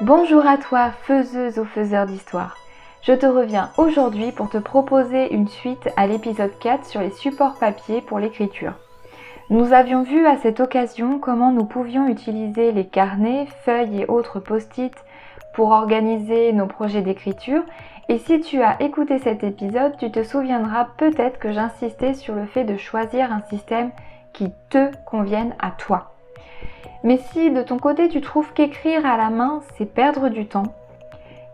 Bonjour à toi, faiseuse ou faiseur d'histoire. Je te reviens aujourd'hui pour te proposer une suite à l'épisode 4 sur les supports papier pour l'écriture. Nous avions vu à cette occasion comment nous pouvions utiliser les carnets, feuilles et autres post-it pour organiser nos projets d'écriture. Et si tu as écouté cet épisode, tu te souviendras peut-être que j'insistais sur le fait de choisir un système qui te convienne à toi. Mais si de ton côté tu trouves qu'écrire à la main, c'est perdre du temps,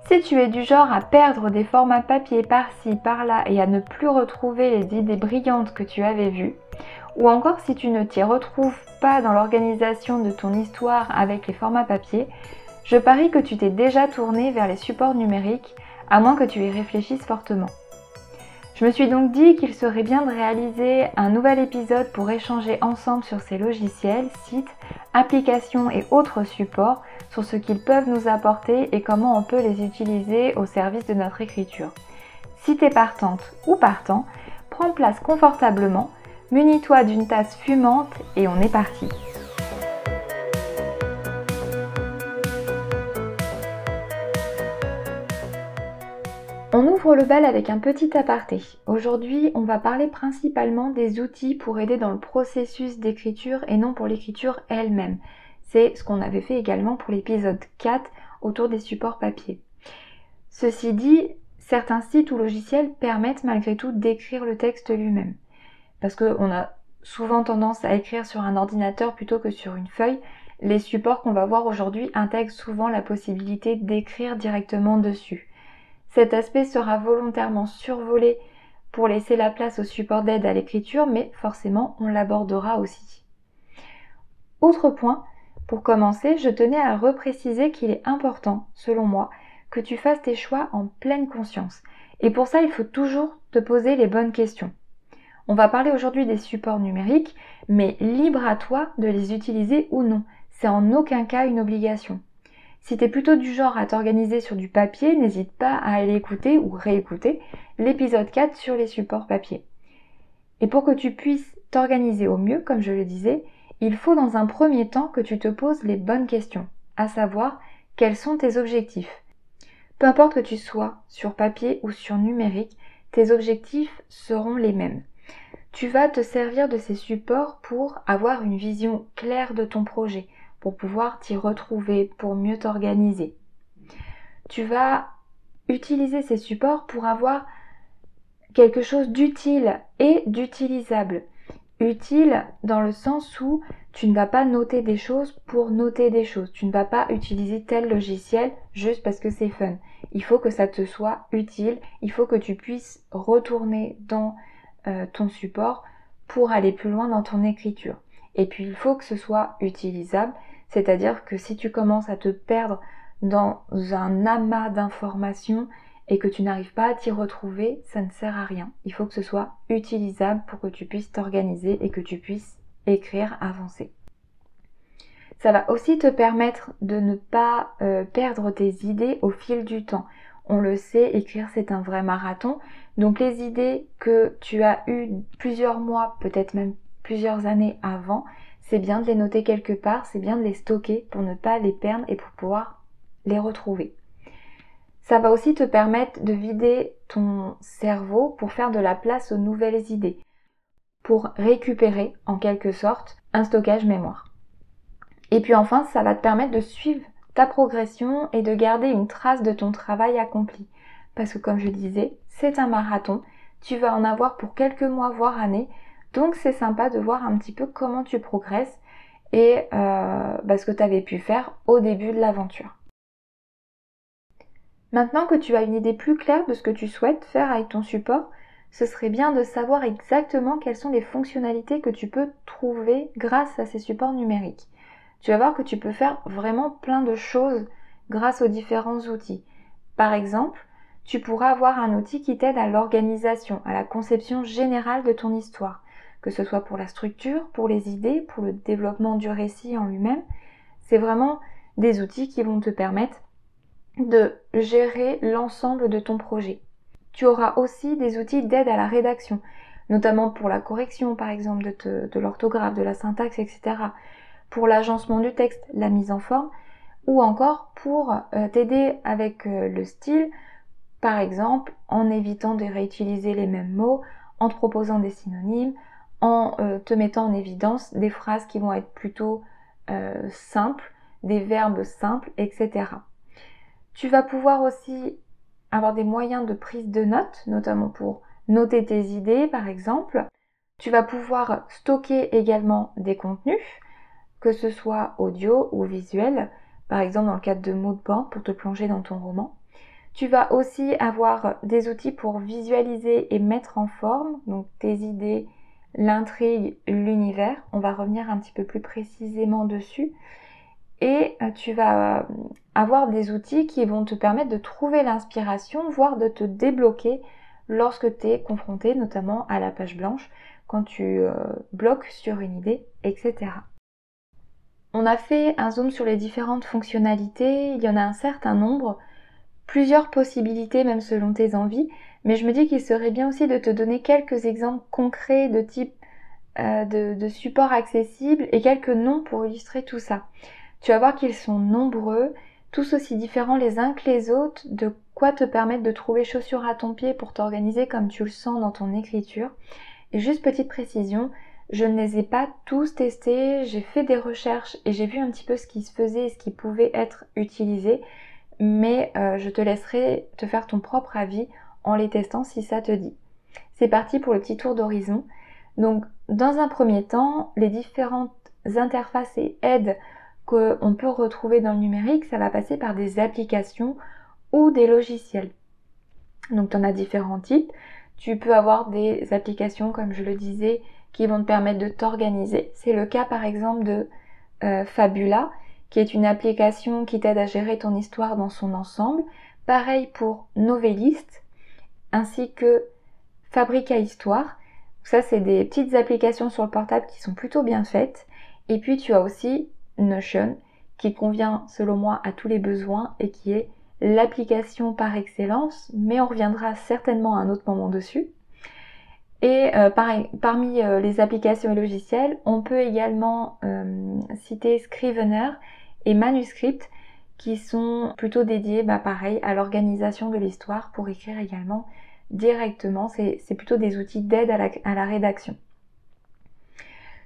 si tu es du genre à perdre des formats papier par-ci, par-là et à ne plus retrouver les idées brillantes que tu avais vues, ou encore si tu ne t'y retrouves pas dans l'organisation de ton histoire avec les formats papier, je parie que tu t'es déjà tourné vers les supports numériques, à moins que tu y réfléchisses fortement. Je me suis donc dit qu'il serait bien de réaliser un nouvel épisode pour échanger ensemble sur ces logiciels, sites, applications et autres supports, sur ce qu'ils peuvent nous apporter et comment on peut les utiliser au service de notre écriture. Si t'es partante ou partant, prends place confortablement, munis-toi d'une tasse fumante et on est parti. Le bal avec un petit aparté. Aujourd'hui, on va parler principalement des outils pour aider dans le processus d'écriture et non pour l'écriture elle-même. C'est ce qu'on avait fait également pour l'épisode 4 autour des supports papier. Ceci dit, certains sites ou logiciels permettent malgré tout d'écrire le texte lui-même. Parce qu'on a souvent tendance à écrire sur un ordinateur plutôt que sur une feuille. Les supports qu'on va voir aujourd'hui intègrent souvent la possibilité d'écrire directement dessus. Cet aspect sera volontairement survolé pour laisser la place au support d'aide à l'écriture, mais forcément on l'abordera aussi. Autre point, pour commencer, je tenais à repréciser qu'il est important, selon moi, que tu fasses tes choix en pleine conscience. Et pour ça, il faut toujours te poser les bonnes questions. On va parler aujourd'hui des supports numériques, mais libre à toi de les utiliser ou non. C'est en aucun cas une obligation. Si tu es plutôt du genre à t'organiser sur du papier, n'hésite pas à aller écouter ou réécouter l'épisode 4 sur les supports papier. Et pour que tu puisses t'organiser au mieux, comme je le disais, il faut dans un premier temps que tu te poses les bonnes questions, à savoir quels sont tes objectifs? Peu importe que tu sois sur papier ou sur numérique, tes objectifs seront les mêmes. Tu vas te servir de ces supports pour avoir une vision claire de ton projet, pour pouvoir t'y retrouver, pour mieux t'organiser. Tu vas utiliser ces supports pour avoir quelque chose d'utile et d'utilisable. Utile dans le sens où tu ne vas pas noter des choses pour noter des choses. Tu ne vas pas utiliser tel logiciel juste parce que c'est fun. Il faut que ça te soit utile. Il faut que tu puisses retourner dans euh, ton support pour aller plus loin dans ton écriture. Et puis il faut que ce soit utilisable c'est-à-dire que si tu commences à te perdre dans un amas d'informations et que tu n'arrives pas à t'y retrouver, ça ne sert à rien. Il faut que ce soit utilisable pour que tu puisses t'organiser et que tu puisses écrire, avancer. Ça va aussi te permettre de ne pas euh, perdre tes idées au fil du temps. On le sait, écrire c'est un vrai marathon. Donc les idées que tu as eues plusieurs mois, peut-être même plusieurs années avant, c'est bien de les noter quelque part, c'est bien de les stocker pour ne pas les perdre et pour pouvoir les retrouver. Ça va aussi te permettre de vider ton cerveau pour faire de la place aux nouvelles idées, pour récupérer en quelque sorte un stockage mémoire. Et puis enfin, ça va te permettre de suivre ta progression et de garder une trace de ton travail accompli. Parce que comme je disais, c'est un marathon, tu vas en avoir pour quelques mois, voire années, donc c'est sympa de voir un petit peu comment tu progresses et euh, bah, ce que tu avais pu faire au début de l'aventure. Maintenant que tu as une idée plus claire de ce que tu souhaites faire avec ton support, ce serait bien de savoir exactement quelles sont les fonctionnalités que tu peux trouver grâce à ces supports numériques. Tu vas voir que tu peux faire vraiment plein de choses grâce aux différents outils. Par exemple, tu pourras avoir un outil qui t'aide à l'organisation, à la conception générale de ton histoire que ce soit pour la structure, pour les idées, pour le développement du récit en lui-même. C'est vraiment des outils qui vont te permettre de gérer l'ensemble de ton projet. Tu auras aussi des outils d'aide à la rédaction, notamment pour la correction par exemple de, l'orthographe, de la syntaxe, etc. Pour l'agencement du texte, la mise en forme. ou encore pour euh, t'aider avec euh, le style, par exemple en évitant de réutiliser les mêmes mots, en te proposant des synonymes, en euh, te mettant en évidence des phrases qui vont être plutôt simples, des verbes simples, etc. Tu vas pouvoir aussi avoir des moyens de prise de notes, notamment pour noter tes idées par exemple. Tu vas pouvoir stocker également des contenus, que ce soit audio ou visuel, par exemple dans le cadre de moodboard pour te plonger dans ton roman. Tu vas aussi avoir des outils pour visualiser et mettre en forme donc tes idées, l'intrigue, l'univers. On va revenir un petit peu plus précisément dessus. Et euh, tu vas avoir des outils qui vont te permettre de trouver l'inspiration, voire de te débloquer lorsque tu es confronté notamment à la page blanche, quand tu euh, bloques sur une idée, etc. On a fait un zoom sur les différentes fonctionnalités, il y en a un certain nombre, plusieurs possibilités même selon tes envies, mais je me dis qu'il serait bien aussi de te donner quelques exemples concrets de type euh, de, de support accessible et quelques noms pour illustrer tout ça. Tu vas voir qu'ils sont nombreux, tous aussi différents les uns que les autres, de quoi te permettre de trouver chaussures à ton pied pour t'organiser comme tu le sens dans ton écriture. Et juste petite précision, je ne les ai pas tous testés, j'ai fait des recherches et j'ai vu un petit peu ce qui se faisait et ce qui pouvait être utilisé, mais euh, je te laisserai te faire ton propre avis en les testant si ça te dit. C'est parti pour le petit tour d'horizon. Donc dans un premier temps, les différentes interfaces et aides qu'on peut retrouver dans le numérique, ça va passer par des applications ou des logiciels. Donc tu en as différents types. Tu peux avoir des applications, comme je le disais, qui vont te permettre de t'organiser. C'est le cas par exemple de euh, Fabula, qui est une application qui t'aide à gérer ton histoire dans son ensemble. Pareil pour Novelist, ainsi que Fabrica Histoire. Ça, c'est des petites applications sur le portable qui sont plutôt bien faites. Et puis, tu as aussi Notion, qui convient selon moi à tous les besoins et qui est l'application par excellence, mais on reviendra certainement à un autre moment dessus. Et euh, parmi euh, les applications et logiciels, on peut également euh, citer Scrivener et Manuscript qui sont plutôt dédiés, bah, pareil, à l'organisation de l'histoire pour écrire également directement. C'est plutôt des outils d'aide à la, rédaction.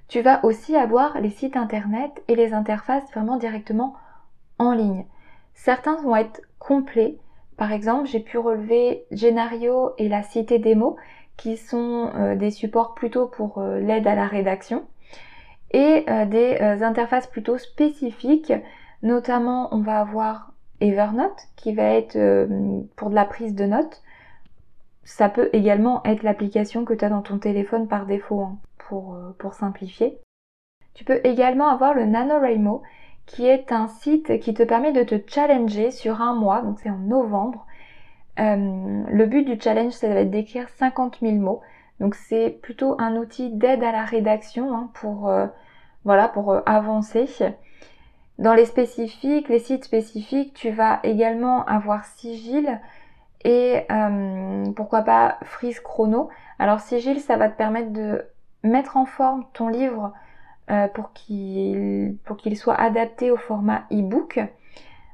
Tu vas aussi avoir les sites internet et les interfaces vraiment directement en ligne. Certains vont être complets. Par exemple, j'ai pu relever Genario et la Cité des qui sont euh, des supports plutôt pour euh, l'aide à la rédaction et euh, des interfaces plutôt spécifiques. Notamment, on va avoir Evernote qui va être pour de la prise de notes. Ça peut également être l'application que tu as dans ton téléphone par défaut hein, pour, pour simplifier. Tu peux également avoir le NaNoWriMo qui est un site qui te permet de te challenger sur un mois, donc c'est en novembre, euh, le but du challenge, ça va être d'écrire 50 000 mots. Donc c'est plutôt un outil d'aide à la rédaction hein, pour euh, voilà pour euh, avancer. Dans les spécifiques, les sites spécifiques, tu vas également avoir Sigil et pourquoi pas Freeze Chrono. Alors Sigil, ça va te permettre de mettre en forme ton livre pour qu'il pour qu'il soit adapté au format e-book.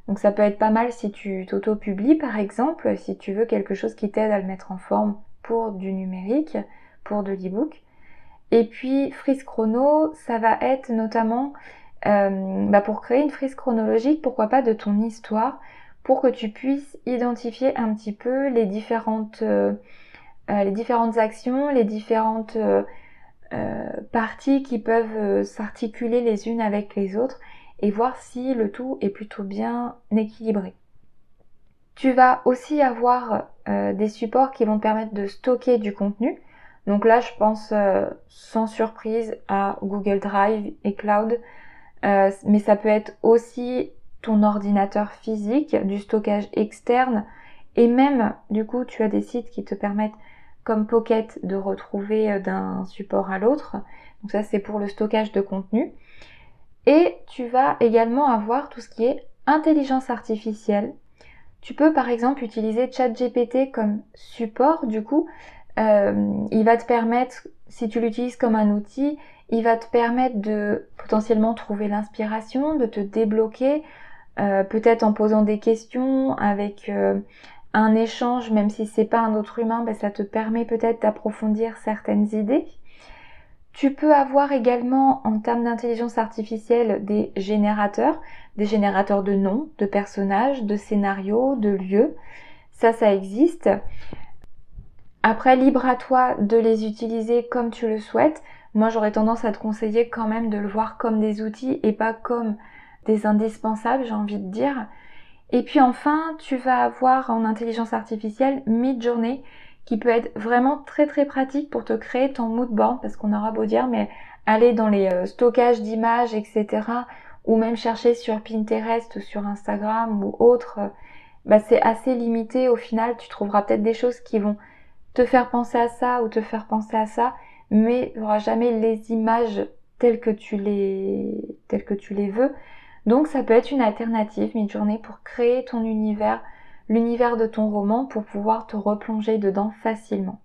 Donc ça peut être pas mal si tu t'auto-publies par exemple, si tu veux quelque chose qui t'aide à le mettre en forme pour du numérique, pour de l'e-book. Et puis frise chrono, ça va être notamment euh, bah, pour créer une frise chronologique, pourquoi pas de ton histoire, pour que tu puisses identifier un petit peu les différentes, euh, euh, les différentes actions, les différentes parties qui peuvent s'articuler les unes avec les autres et voir si le tout est plutôt bien équilibré. Tu vas aussi avoir euh, des supports qui vont te permettre de stocker du contenu. Donc là, je pense euh, sans surprise à Google Drive et Cloud, euh, mais ça peut être aussi ton ordinateur physique, du stockage externe, et même du coup, tu as des sites qui te permettent comme Pocket de retrouver d'un support à l'autre. Donc ça, c'est pour le stockage de contenu. Et tu vas également avoir tout ce qui est intelligence artificielle. Tu peux par exemple utiliser ChatGPT comme support du coup. Euh, il va te permettre, si tu l'utilises comme un outil, il va te permettre de potentiellement trouver l'inspiration, de te débloquer, euh, peut-être en posant des questions, avec euh, un échange, même si c'est pas un autre humain, ben, ça te permet peut-être d'approfondir certaines idées. Tu peux avoir également en termes d'intelligence artificielle des générateurs, des générateurs de noms, de personnages, de scénarios, de lieux. Ça, ça existe. Après, libre à toi de les utiliser comme tu le souhaites. Moi, j'aurais tendance à te conseiller quand même de le voir comme des outils et pas comme des indispensables, j'ai envie de dire. Et puis enfin, tu vas avoir en intelligence artificielle Midjourney qui peut être vraiment très très pratique pour te créer ton mood board parce qu'on aura beau dire mais aller dans les euh, stockages d'images etc ou même chercher sur Pinterest, sur Instagram ou autre, bah c'est assez limité au final. Tu trouveras peut-être des choses qui vont te faire penser à ça ou te faire penser à ça, mais il n'y aura jamais les images telles que tu les, telles que tu les veux. Donc ça peut être une alternative, une journée pour créer ton univers, l'univers de ton roman pour pouvoir te replonger dedans facilement.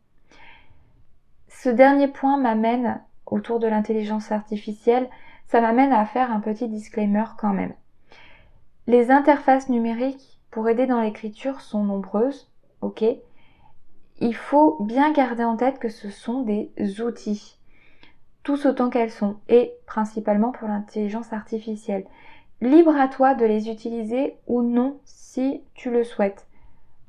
Ce dernier point m'amène autour de l'intelligence artificielle, ça m'amène à faire un petit disclaimer quand même. Les interfaces numériques pour aider dans l'écriture sont nombreuses, ok? Il faut bien garder en tête que ce sont des outils, tous autant qu'elles sont, et principalement pour l'intelligence artificielle. Libre à toi de les utiliser ou non si tu le souhaites.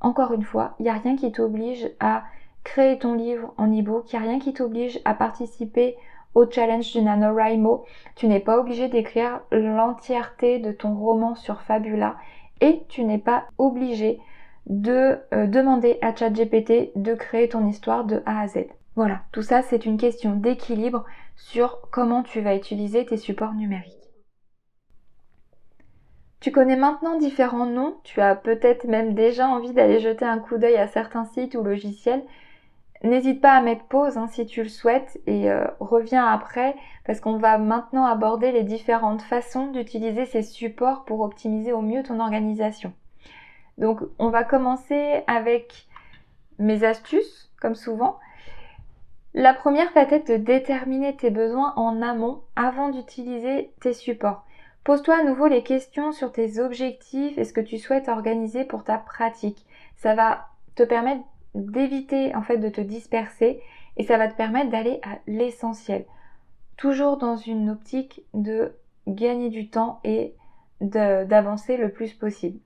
Encore une fois, il n'y a rien qui t'oblige à créer ton livre en e-book, il n'y a rien qui t'oblige à participer au challenge du NaNoWriMo. Tu n'es pas obligé d'écrire l'entièreté de ton roman sur Fabula et tu n'es pas obligé de euh, demander à ChatGPT de créer ton histoire de A à Z. Voilà, tout ça c'est une question d'équilibre sur comment tu vas utiliser tes supports numériques. Tu connais maintenant différents noms, tu as peut-être même déjà envie d'aller jeter un coup d'œil à certains sites ou logiciels. N'hésite pas à mettre pause hein, si tu le souhaites et euh, reviens après parce qu'on va maintenant aborder les différentes façons d'utiliser ces supports pour optimiser au mieux ton organisation. Donc on va commencer avec mes astuces comme souvent. La première va être de déterminer tes besoins en amont avant d'utiliser tes supports. Pose-toi à nouveau les questions sur tes objectifs et ce que tu souhaites organiser pour ta pratique. Ça va te permettre d'éviter en fait de te disperser et ça va te permettre d'aller à l'essentiel. Toujours dans une optique de gagner du temps et d'avancer le plus possible.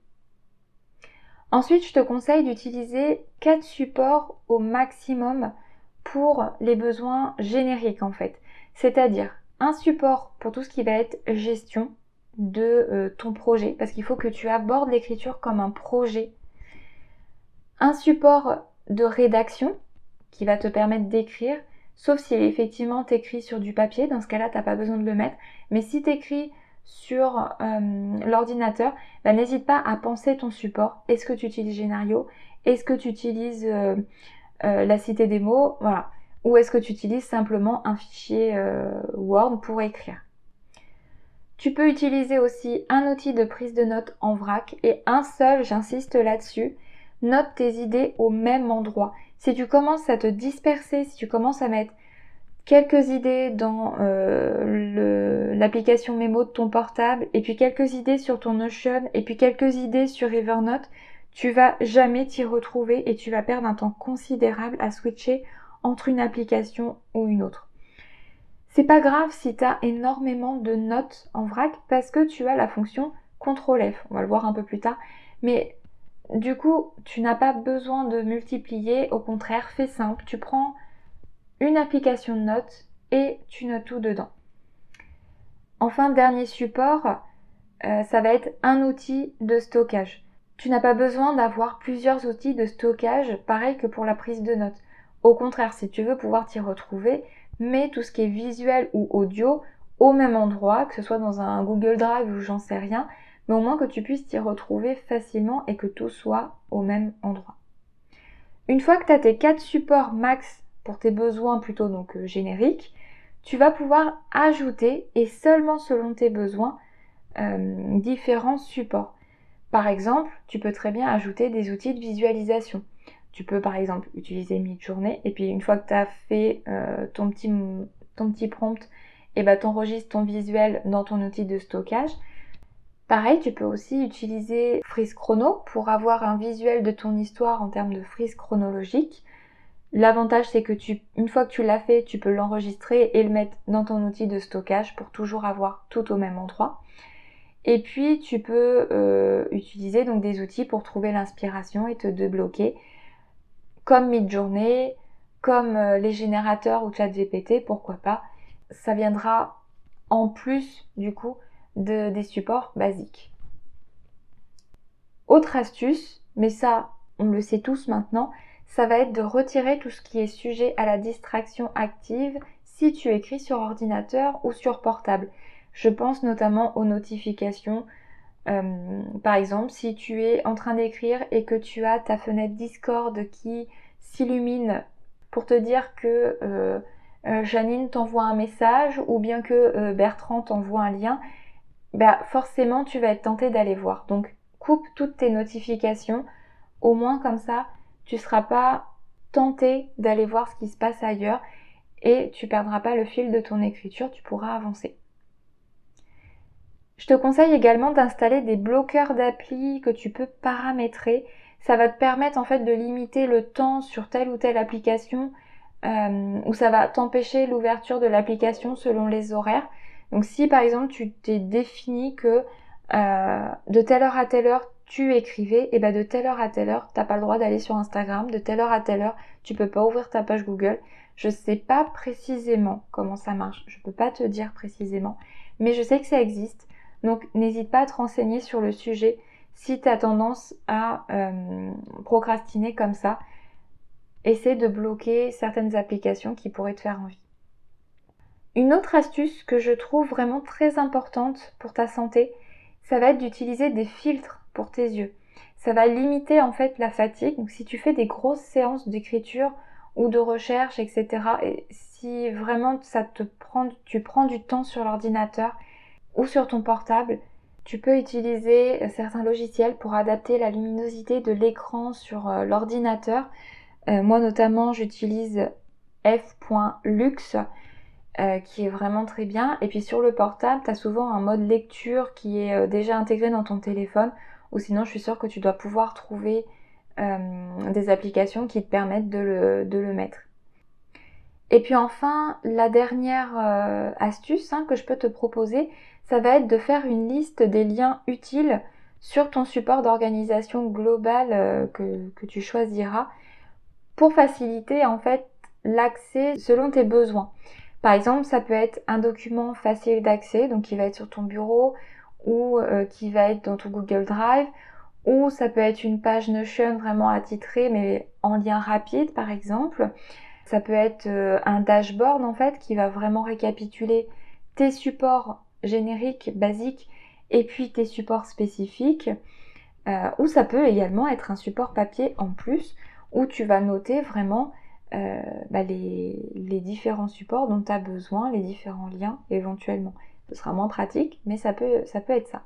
Ensuite, je te conseille d'utiliser quatre supports au maximum pour les besoins génériques en fait. C'est-à-dire un support pour tout ce qui va être gestion de euh, ton projet parce qu'il faut que tu abordes l'écriture comme un projet. Un support de rédaction qui va te permettre d'écrire, sauf si effectivement t'écris sur du papier, dans ce cas-là t'as pas besoin de le mettre, mais si t'écris sur euh, l'ordinateur, bah, n'hésite pas à penser ton support. Est-ce que tu utilises Génario? Est-ce que tu utilises euh, euh, la cité des mots? Voilà. Ou est-ce que tu utilises simplement un fichier Word pour écrire? Tu peux utiliser aussi un outil de prise de notes en vrac et un seul, j'insiste là-dessus, note tes idées au même endroit. Si tu commences à te disperser, si tu commences à mettre quelques idées dans euh, l'application mémo de ton portable et puis quelques idées sur ton Notion et puis quelques idées sur Evernote, tu vas jamais t'y retrouver et tu vas perdre un temps considérable à switcher entre une application ou une autre. C'est pas grave si tu as énormément de notes en vrac parce que tu as la fonction CTRL F. On va le voir un peu plus tard. Mais du coup, tu n'as pas besoin de multiplier, au contraire, fais simple. Tu prends une application de notes et tu notes tout dedans. Enfin, dernier support, euh, ça va être un outil de stockage. Tu n'as pas besoin d'avoir plusieurs outils de stockage, pareil que pour la prise de notes. Au contraire, si tu veux pouvoir t'y retrouver, mets tout ce qui est visuel ou audio au même endroit, que ce soit dans un Google Drive ou j'en sais rien, mais au moins que tu puisses t'y retrouver facilement et que tout soit au même endroit. Une fois que tu as tes quatre supports max pour tes besoins plutôt donc euh, génériques, tu vas pouvoir ajouter et seulement selon tes besoins euh, différents supports. Par exemple, tu peux très bien ajouter des outils de visualisation. Tu peux par exemple utiliser Midjourney et puis une fois que tu as fait euh, ton, petit, prompt, et eh ben, tu enregistres ton visuel dans ton outil de stockage Pareil, tu peux aussi utiliser Freeze Chrono pour avoir un visuel de ton histoire en termes de frise chronologique. L'avantage c'est que tu, une fois que tu l'as fait, tu peux l'enregistrer et le mettre dans ton outil de stockage pour toujours avoir tout au même endroit. Et puis tu peux euh, utiliser donc des outils pour trouver l'inspiration et te débloquer, comme Midjourney, comme euh, les générateurs ou ChatGPT, pourquoi pas. Ça viendra en plus du coup de, des supports basiques. Autre astuce, mais ça on le sait tous maintenant, ça va être de retirer tout ce qui est sujet à la distraction active si tu écris sur ordinateur ou sur portable. Je pense notamment aux notifications. Euh, par exemple, si tu es en train d'écrire et que tu as ta fenêtre Discord qui s'illumine pour te dire que euh, euh, Janine t'envoie un message ou bien que Bertrand t'envoie un lien, bah forcément tu vas être tenté d'aller voir. Donc coupe toutes tes notifications, au moins comme ça tu ne seras pas tenté d'aller voir ce qui se passe ailleurs et tu perdras pas le fil de ton écriture, tu pourras avancer. Je te conseille également d'installer des bloqueurs d'appli que tu peux paramétrer. Ça va te permettre en fait de limiter le temps sur telle ou telle application euh, ou ça va t'empêcher l'ouverture de l'application selon les horaires. Donc si par exemple tu t'es défini que euh, de telle heure à telle heure tu écrivais, et ben de telle heure à telle heure, t'as pas le droit d'aller sur Instagram, de telle heure à telle heure, tu peux pas ouvrir ta page Google. Je sais pas précisément comment ça marche, je peux pas te dire précisément, mais je sais que ça existe. Donc n'hésite pas à te renseigner sur le sujet si tu as tendance à euh, procrastiner comme ça. Essaie de bloquer certaines applications qui pourraient te faire envie. Une autre astuce que je trouve vraiment très importante pour ta santé, ça va être d'utiliser des filtres pour tes yeux. Ça va limiter en fait la fatigue. Donc si tu fais des grosses séances d'écriture ou de recherche, etc. Et si vraiment ça te prend, tu prends du temps sur l'ordinateur ou sur ton portable, tu peux utiliser certains logiciels pour adapter la luminosité de l'écran sur euh, l'ordinateur. Euh, moi notamment j'utilise f.lux euh, qui est vraiment très bien. Et puis sur le portable, tu as souvent un mode lecture qui est déjà intégré dans ton téléphone ou sinon je suis sûre que tu dois pouvoir trouver euh, des applications qui te permettent de le, mettre. Et puis enfin, la dernière euh, astuce hein, que je peux te proposer, ça va être de faire une liste des liens utiles sur ton support d'organisation global euh, que, que, tu choisiras pour faciliter en fait l'accès selon tes besoins. Par exemple, ça peut être un document facile d'accès, donc qui va être sur ton bureau ou euh, qui va être dans ton Google Drive, ou ça peut être une page Notion vraiment attitrée mais en lien rapide par exemple. Ça peut être euh, un dashboard en fait qui va vraiment récapituler tes supports génériques, basiques et puis tes supports spécifiques. Euh, ou ça peut également être un support papier en plus où tu vas noter vraiment bah, les, les, différents supports dont tu as besoin, les différents liens éventuellement. Ce sera moins pratique, mais ça peut, ça peut être ça.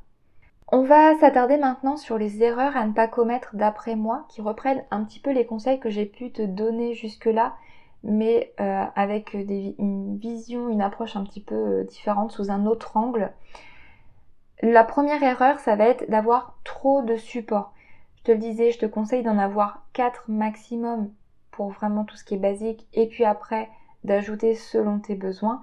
On va s'attarder maintenant sur les erreurs à ne pas commettre d'après moi, qui reprennent un petit peu les conseils que j'ai pu te donner jusque-là, mais euh, avec une vision, une approche un petit peu euh, différente, sous un autre angle. La première erreur, ça va être d'avoir trop de supports. Je te le disais, je te conseille d'en avoir 4 maximum pour vraiment tout ce qui est basique, et puis après d'ajouter selon tes besoins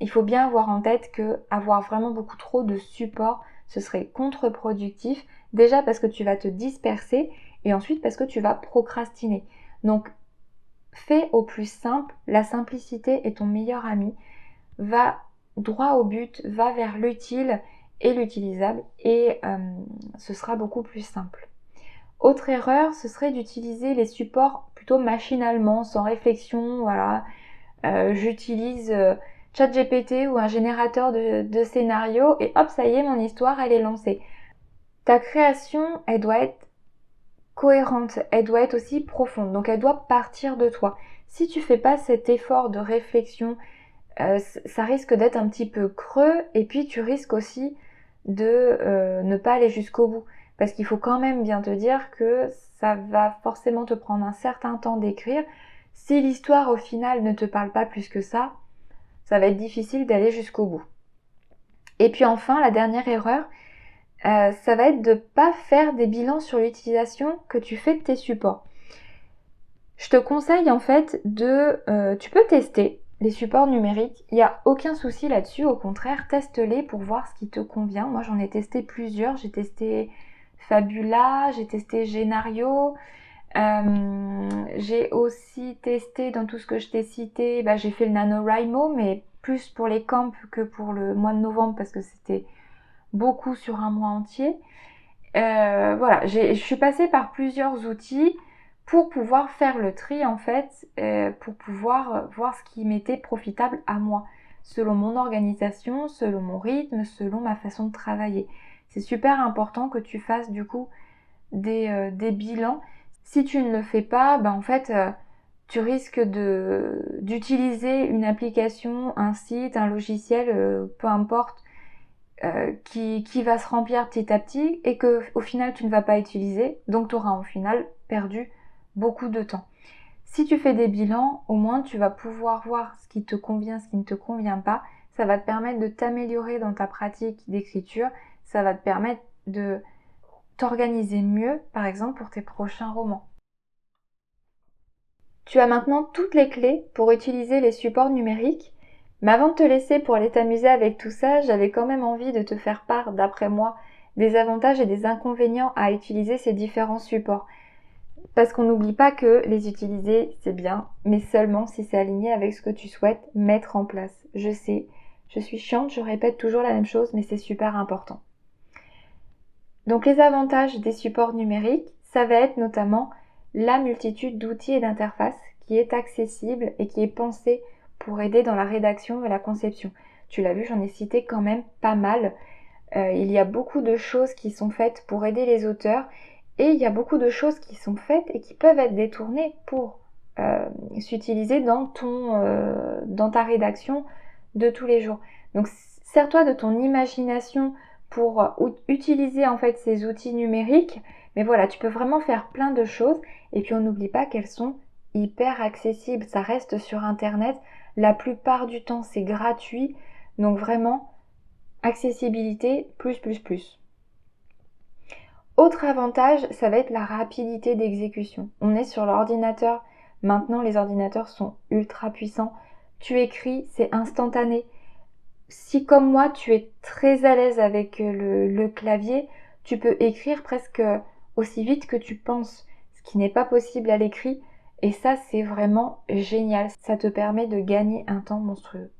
il faut bien avoir en tête que avoir vraiment beaucoup trop de support, ce serait contre-productif. Déjà parce que tu vas te disperser et ensuite parce que tu vas procrastiner. Donc, fais au plus simple. La simplicité est ton meilleur ami. Va droit au but, va vers l'utile et l'utilisable et euh, ce sera beaucoup plus simple. Autre erreur, ce serait d'utiliser les supports plutôt machinalement, sans réflexion. Voilà, euh, j'utilise euh, GPT ou un générateur de, de scénarios et hop, ça y est, mon histoire, elle est lancée. Ta création, elle doit être cohérente, elle doit être aussi profonde, donc elle doit partir de toi. Si tu fais pas cet effort de réflexion, euh, ça risque d'être un petit peu creux et puis tu risques aussi de euh, ne pas aller jusqu'au bout. Parce qu'il faut quand même bien te dire que ça va forcément te prendre un certain temps d'écrire. Si l'histoire au final ne te parle pas plus que ça, ça va être difficile d'aller jusqu'au bout. Et puis enfin, la dernière erreur, euh, ça va être de pas faire des bilans sur l'utilisation que tu fais de tes supports. Je te conseille en fait de, euh, tu peux tester les supports numériques, il n'y a aucun souci là-dessus, au contraire, teste-les pour voir ce qui te convient. Moi j'en ai testé plusieurs, j'ai testé Fabula, j'ai testé Genario, euh, j'ai aussi testé dans tout ce que je t'ai cité, bah, j'ai fait le NaNoWriMo, mais plus pour les camps que pour le mois de novembre parce que c'était beaucoup sur un mois entier. Euh, voilà, je suis passée par plusieurs outils pour pouvoir faire le tri en fait, euh, pour pouvoir voir ce qui m'était profitable à moi, selon mon organisation, selon mon rythme, selon ma façon de travailler. C'est super important que tu fasses du coup des, des bilans. Si tu ne le fais pas, ben en fait, euh, tu risques d'utiliser une application, un site, un logiciel, peu importe, qui, qui va se remplir petit à petit et que au final tu ne vas pas utiliser, donc tu auras au final perdu beaucoup de temps. Si tu fais des bilans, au moins tu vas pouvoir voir ce qui te convient, ce qui ne te convient pas. Ça va te permettre de t'améliorer dans ta pratique d'écriture. Ça va te permettre de t'organiser mieux, par exemple, pour tes prochains romans. Tu as maintenant toutes les clés pour utiliser les supports numériques. Mais avant de te laisser pour aller t'amuser avec tout ça, j'avais quand même envie de te faire part, d'après moi, des avantages et des inconvénients à utiliser ces différents supports. Parce qu'on n'oublie pas que les utiliser, c'est bien, mais seulement si c'est aligné avec ce que tu souhaites mettre en place. Je sais, je suis chiante, je répète toujours la même chose, mais c'est super important. Donc les avantages des supports numériques, ça va être notamment la multitude d'outils et d'interfaces qui est accessible et qui est pensée pour aider dans la rédaction et la conception. Tu l'as vu, j'en ai cité quand même pas mal. Euh, il y a beaucoup de choses qui sont faites pour aider les auteurs et il y a beaucoup de choses qui sont faites et qui peuvent être détournées pour euh, s'utiliser dans ton euh, dans ta rédaction de tous les jours. Donc sers-toi de ton imagination pour euh, utiliser en fait ces outils numériques. Mais voilà, tu peux vraiment faire plein de choses. Et puis on n'oublie pas qu'elles sont hyper accessibles. Ça reste sur internet. La plupart du temps c'est gratuit. Donc vraiment, accessibilité plus plus plus. Autre avantage, ça va être la rapidité d'exécution. On est sur l'ordinateur. Maintenant, les ordinateurs sont ultra puissants. Tu écris, c'est instantané. Si comme moi, tu es très à l'aise avec le, le, clavier, tu peux écrire presque aussi vite que tu penses, ce qui n'est pas possible à l'écrit. Et ça, c'est vraiment génial. Ça te permet de gagner un temps monstrueux.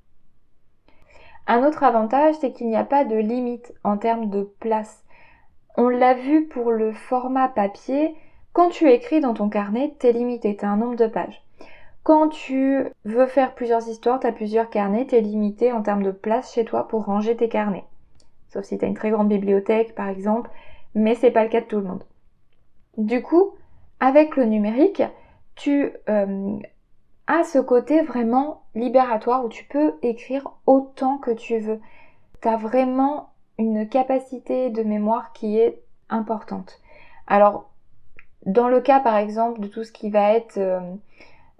Un autre avantage, c'est qu'il n'y a pas de limite en termes de place. On l'a vu pour le format papier, quand tu écris dans ton carnet, t'es limité, t'as un nombre de pages. Quand tu veux faire plusieurs histoires, t'as plusieurs carnets, t'es limité en termes de place chez toi pour ranger tes carnets. Sauf si t'as une très grande bibliothèque par exemple, mais c'est pas le cas de tout le monde. Du coup, avec le numérique, tu euh, as ce côté vraiment libératoire où tu peux écrire autant que tu veux. T'as vraiment une capacité de mémoire qui est importante. Alors, dans le cas par exemple de tout ce qui va être euh,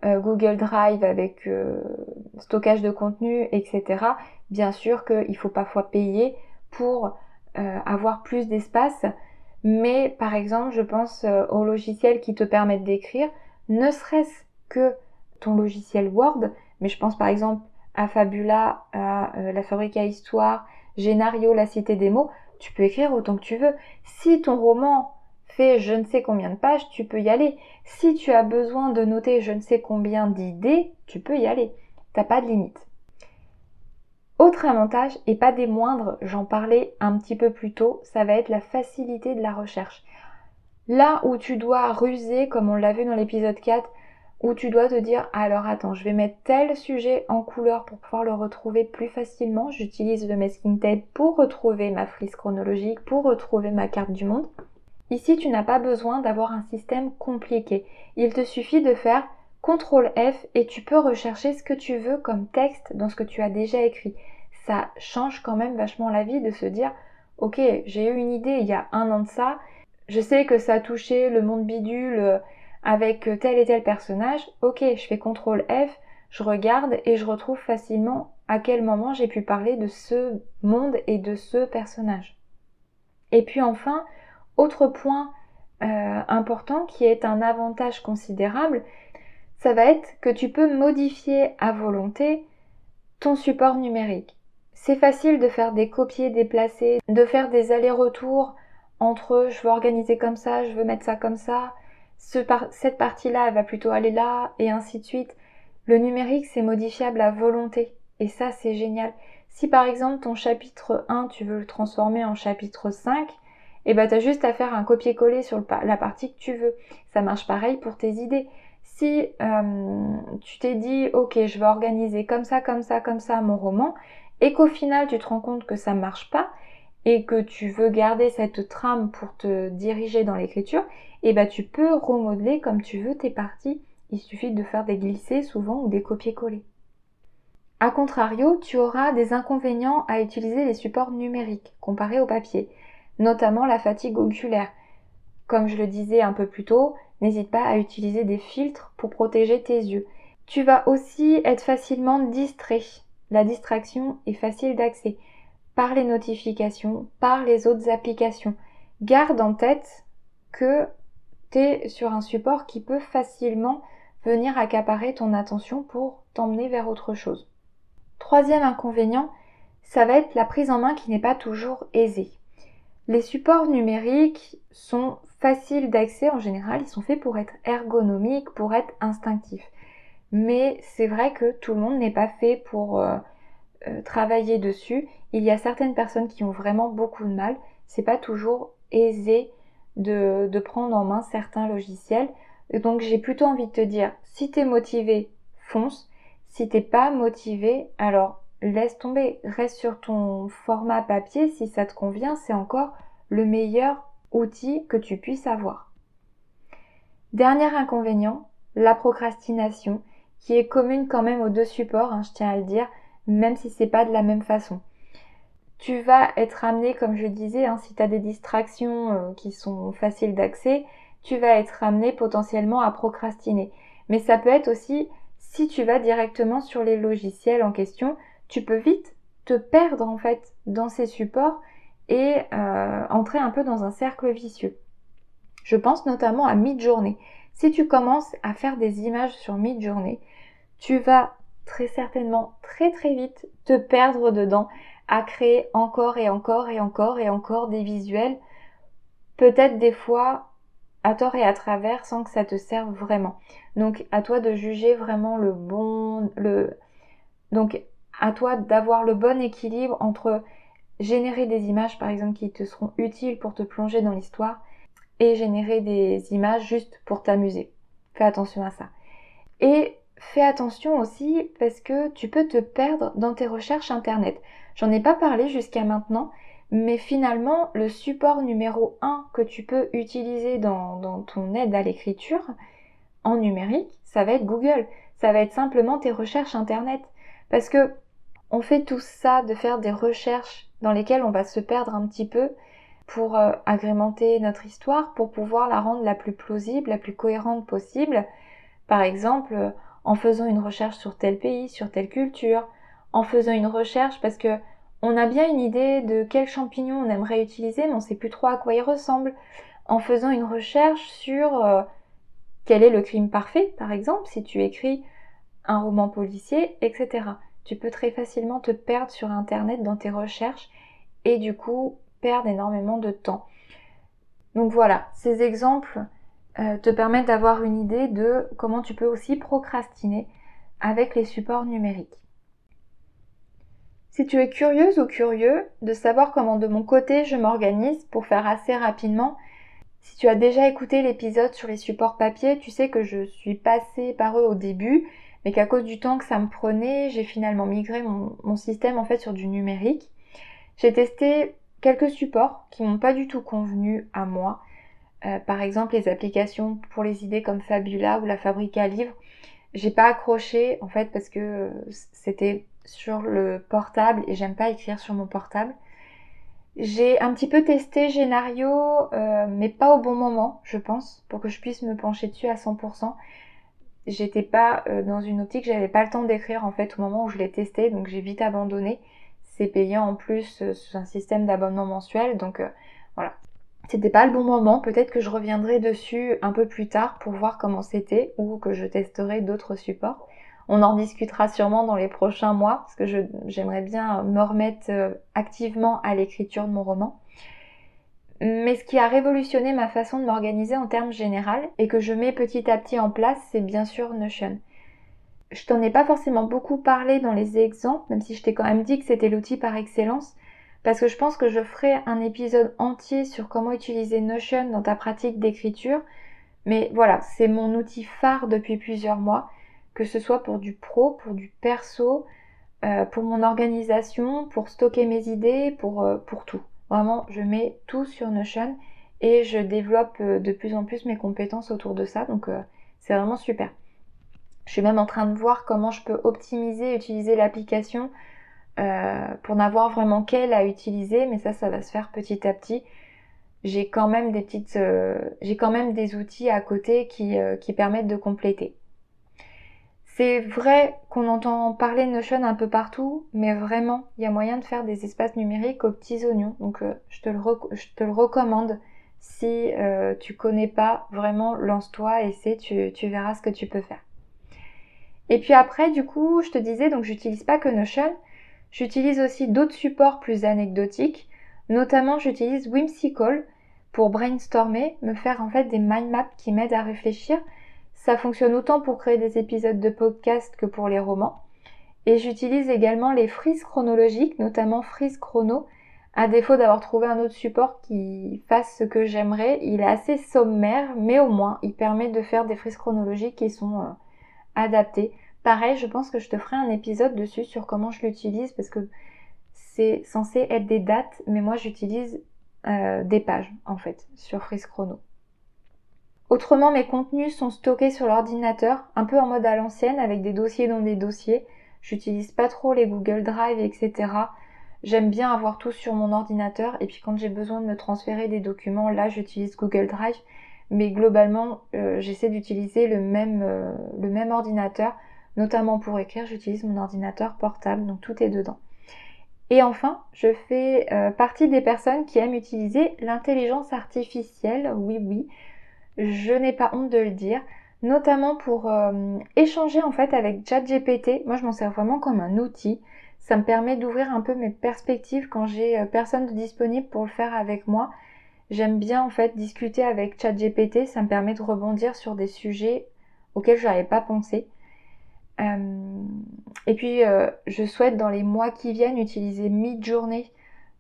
Google Drive avec euh, stockage de contenu, etc., bien sûr qu'il faut parfois payer pour avoir plus d'espace. Mais par exemple, je pense aux logiciels qui te permettent d'écrire, ne serait-ce que ton logiciel Word, mais je pense par exemple à Fabula, à la Fabrique à Histoire, Génario, la cité des mots, tu peux écrire autant que tu veux. Si ton roman je ne sais combien de pages, tu peux y aller. Si tu as besoin de noter je ne sais combien d'idées, tu peux y aller. T'as pas de limite. Autre avantage, et pas des moindres, j'en parlais un petit peu plus tôt, ça va être la facilité de la recherche. Là où tu dois ruser, comme on l'a vu dans l'épisode 4, où tu dois te dire alors attends, je vais mettre tel sujet en couleur pour pouvoir le retrouver plus facilement. J'utilise le masking tape pour retrouver ma frise chronologique, pour retrouver ma carte du monde. Ici, tu n'as pas besoin d'avoir un système compliqué. Il te suffit de faire CTRL F et tu peux rechercher ce que tu veux comme texte dans ce que tu as déjà écrit. Ça change quand même vachement la vie de se dire ok, j'ai eu une idée il y a un an de ça, je sais que ça a touché le monde bidule avec tel et tel personnage, ok, je fais CTRL F, je regarde et je retrouve facilement à quel moment j'ai pu parler de ce monde et de ce personnage. Et puis enfin, autre point euh, important qui est un avantage considérable, ça va être que tu peux modifier à volonté ton support numérique. C'est facile de faire des copier, déplacer, de faire des allers-retours entre je veux organiser comme ça, je veux mettre ça comme ça, cette partie-là, elle va plutôt aller là, et ainsi de suite. Le numérique, c'est modifiable à volonté. Et ça, c'est génial. Si par exemple ton chapitre 1, tu veux le transformer en chapitre 5, et eh ben t'as juste à faire un copier-coller sur la partie que tu veux. Ça marche pareil pour tes idées. Si euh, tu t'es dit ok je vais organiser comme ça, comme ça, comme ça mon roman, et qu'au final tu te rends compte que ça marche pas, et que tu veux garder cette trame pour te diriger dans l'écriture, et eh ben tu peux remodeler comme tu veux tes parties. Il suffit de faire des glissés souvent ou des copier-coller. A contrario, tu auras des inconvénients à utiliser les supports numériques comparés au papier notamment la fatigue oculaire. Comme je le disais un peu plus tôt, n'hésite pas à utiliser des filtres pour protéger tes yeux. Tu vas aussi être facilement distrait. La distraction est facile d'accès par les notifications, par les autres applications. Garde en tête que tu es sur un support qui peut facilement venir accaparer ton attention pour t'emmener vers autre chose. Troisième inconvénient, ça va être la prise en main qui n'est pas toujours aisée. Les supports numériques sont faciles d'accès en général, ils sont faits pour être ergonomiques, pour être instinctifs. Mais c'est vrai que tout le monde n'est pas fait pour euh, euh, travailler dessus. Il y a certaines personnes qui ont vraiment beaucoup de mal. C'est pas toujours aisé de, prendre en main certains logiciels. Donc j'ai plutôt envie de te dire, si tu es motivé, fonce. Si t'es pas motivé, alors laisse tomber, reste sur ton format papier si ça te convient, c'est encore le meilleur outil que tu puisses avoir. Dernier inconvénient, la procrastination, qui est commune quand même aux deux supports, hein, je tiens à le dire, même si c'est pas de la même façon. Tu vas être amené, comme je disais, hein, si tu as des distractions euh, qui sont faciles d'accès, tu vas être amené potentiellement à procrastiner. Mais ça peut être aussi si tu vas directement sur les logiciels en question, tu peux vite te perdre en fait dans ces supports et euh, entrer un peu dans un cercle vicieux. Je pense notamment à mid-journée. Si tu commences à faire des images sur mid-journée, tu vas très certainement très très vite te perdre dedans à créer encore et encore et encore et encore des visuels, peut-être des fois à tort et à travers sans que ça te serve vraiment. Donc à toi de juger vraiment le bon le donc à toi d'avoir le bon équilibre entre générer des images par exemple qui te seront utiles pour te plonger dans l'histoire et générer des images juste pour t'amuser. Fais attention à ça. Et fais attention aussi parce que tu peux te perdre dans tes recherches internet. J'en ai pas parlé jusqu'à maintenant, mais finalement le support numéro 1 que tu peux utiliser dans, dans ton aide à l'écriture en numérique, ça va être Google. Ça va être simplement tes recherches internet. Parce que on fait tout ça de faire des recherches dans lesquelles on va se perdre un petit peu pour euh, agrémenter notre histoire, pour pouvoir la rendre la plus plausible, la plus cohérente possible. Par exemple, en faisant une recherche sur tel pays, sur telle culture, en faisant une recherche parce que on a bien une idée de quel champignon on aimerait utiliser, mais on sait plus trop à quoi il ressemble. En faisant une recherche sur euh, quel est le crime parfait, par exemple, si tu écris un roman policier, etc tu peux très facilement te perdre sur Internet dans tes recherches et du coup perdre énormément de temps. Donc voilà, ces exemples euh, te permettent d'avoir une idée de comment tu peux aussi procrastiner avec les supports numériques. Si tu es curieuse ou curieux de savoir comment de mon côté je m'organise pour faire assez rapidement, si tu as déjà écouté l'épisode sur les supports papier, tu sais que je suis passée par eux au début mais qu'à cause du temps que ça me prenait, j'ai finalement migré mon, système en fait sur du numérique. J'ai testé quelques supports qui m'ont pas du tout convenu à moi. Euh, par exemple les applications pour les idées comme Fabula ou la Fabrique à livres. J'ai pas accroché en fait parce que c'était sur le portable et j'aime pas écrire sur mon portable. J'ai un petit peu testé Génario, euh, mais pas au bon moment, je pense, pour que je puisse me pencher dessus à 100% j'étais pas euh, dans une optique, j'avais pas le temps d'écrire en fait au moment où je l'ai testé, donc j'ai vite abandonné. C'est payant en plus, euh, c'est un système d'abonnement mensuel, donc euh, Voilà. C'était pas le bon moment, peut-être que je reviendrai dessus un peu plus tard pour voir comment c'était ou que je testerai d'autres supports. On en discutera sûrement dans les prochains mois parce que j'aimerais bien me remettre activement à l'écriture de mon roman. Mais ce qui a révolutionné ma façon de m'organiser en termes généraux et que je mets petit à petit en place, c'est bien sûr Notion. Je t'en ai pas forcément beaucoup parlé dans les exemples, même si je t'ai quand même dit que c'était l'outil par excellence, parce que je pense que je ferai un épisode entier sur comment utiliser Notion dans ta pratique d'écriture. Mais voilà, c'est mon outil phare depuis plusieurs mois, que ce soit pour du pro, pour du perso, euh, pour mon organisation, pour stocker mes idées, pour, euh, pour tout. Vraiment, je mets tout sur Notion et je développe euh, de plus en plus mes compétences autour de ça. Donc c'est vraiment super. Je suis même en train de voir comment je peux optimiser, utiliser l'application euh, pour n'avoir vraiment qu'elle à utiliser, mais ça, ça va se faire petit à petit. J'ai quand même des petites, euh, j'ai quand même des outils à côté qui, euh, qui permettent de compléter. C'est vrai qu'on entend parler Notion un peu partout, mais vraiment, il y a moyen de faire des espaces numériques aux petits oignons. Donc, je, te le je te le recommande. Si tu connais pas, vraiment, lance-toi, essaie, tu, tu verras ce que tu peux faire. Et puis après, du coup, je te disais, donc j'utilise pas que Notion, j'utilise aussi d'autres supports plus anecdotiques. Notamment, j'utilise Whimsical pour brainstormer, me faire en fait des mind maps qui m'aident à réfléchir. Ça fonctionne autant pour créer des épisodes de podcast que pour les romans. Et j'utilise également les frises chronologiques, notamment Freeze Chrono. À défaut d'avoir trouvé un autre support qui fasse ce que j'aimerais, il est assez sommaire, mais au moins il permet de faire des frises chronologiques qui sont euh, adapté. Pareil, je pense que je te ferai un épisode dessus sur comment je l'utilise parce que c'est censé être des dates, mais moi j'utilise euh, des pages en fait sur Freeze Chrono. Autrement, mes contenus sont stockés sur l'ordinateur, un peu en mode à l'ancienne, avec des dossiers dans des dossiers. J'utilise pas trop les Google Drive, etc. J'aime bien avoir tout sur mon ordinateur et puis quand j'ai besoin de me transférer des documents, là j'utilise Google Drive mais globalement euh, j'essaie d'utiliser le même, euh, le même ordinateur, notamment pour écrire, j'utilise mon ordinateur portable, donc tout est dedans. Et enfin, je fais euh, partie des personnes qui aiment utiliser l'intelligence artificielle, oui oui, je n'ai pas honte de le dire, notamment pour échanger en fait avec ChatGPT. Moi je m'en sers vraiment comme un outil. Ça me permet d'ouvrir un peu mes perspectives quand j'ai personne de disponible pour le faire avec moi J'aime bien en fait discuter avec ChatGPT, ça me permet de rebondir sur des sujets auxquels je n'avais pas pensé. Euh, et puis euh, je souhaite dans les mois qui viennent utiliser Midjourney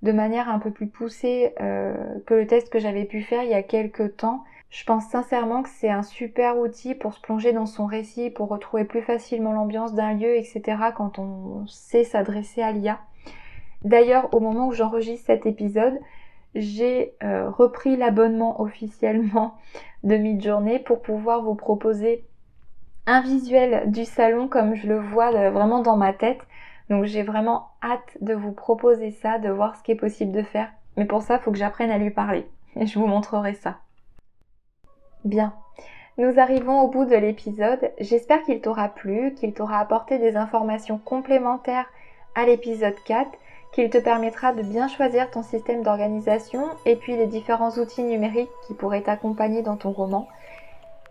de manière un peu plus poussée euh, que le test que j'avais pu faire il y a quelques temps. Je pense sincèrement que c'est un super outil pour se plonger dans son récit, pour retrouver plus facilement l'ambiance d'un lieu, etc. quand on sait s'adresser à l'IA. D'ailleurs, au moment où j'enregistre cet épisode, j'ai euh, repris l'abonnement officiellement de Midjourney pour pouvoir vous proposer un visuel du salon comme je le vois euh, vraiment dans ma tête. Donc j'ai vraiment hâte de vous proposer ça, de voir ce qui est possible de faire. Mais pour ça, il faut que j'apprenne à lui parler. Et je vous montrerai ça. Bien. Nous arrivons au bout de l'épisode. J'espère qu'il t'aura plu, qu'il t'aura apporté des informations complémentaires à l'épisode 4 qu'il te permettra de bien choisir ton système d'organisation et puis les différents outils numériques qui pourraient t'accompagner dans ton roman.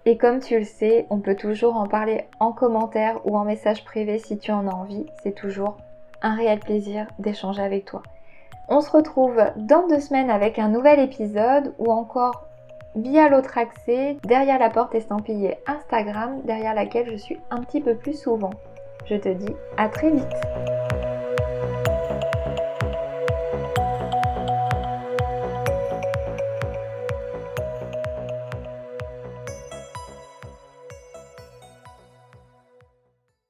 Et comme tu le sais, on peut toujours en parler en commentaire ou en message privé si tu en as envie. C'est toujours un réel plaisir d'échanger avec toi. On se retrouve dans deux semaines avec un nouvel épisode ou encore via l'autre accès derrière la porte estampillée Instagram derrière laquelle je suis un petit peu plus souvent. Je te dis à très vite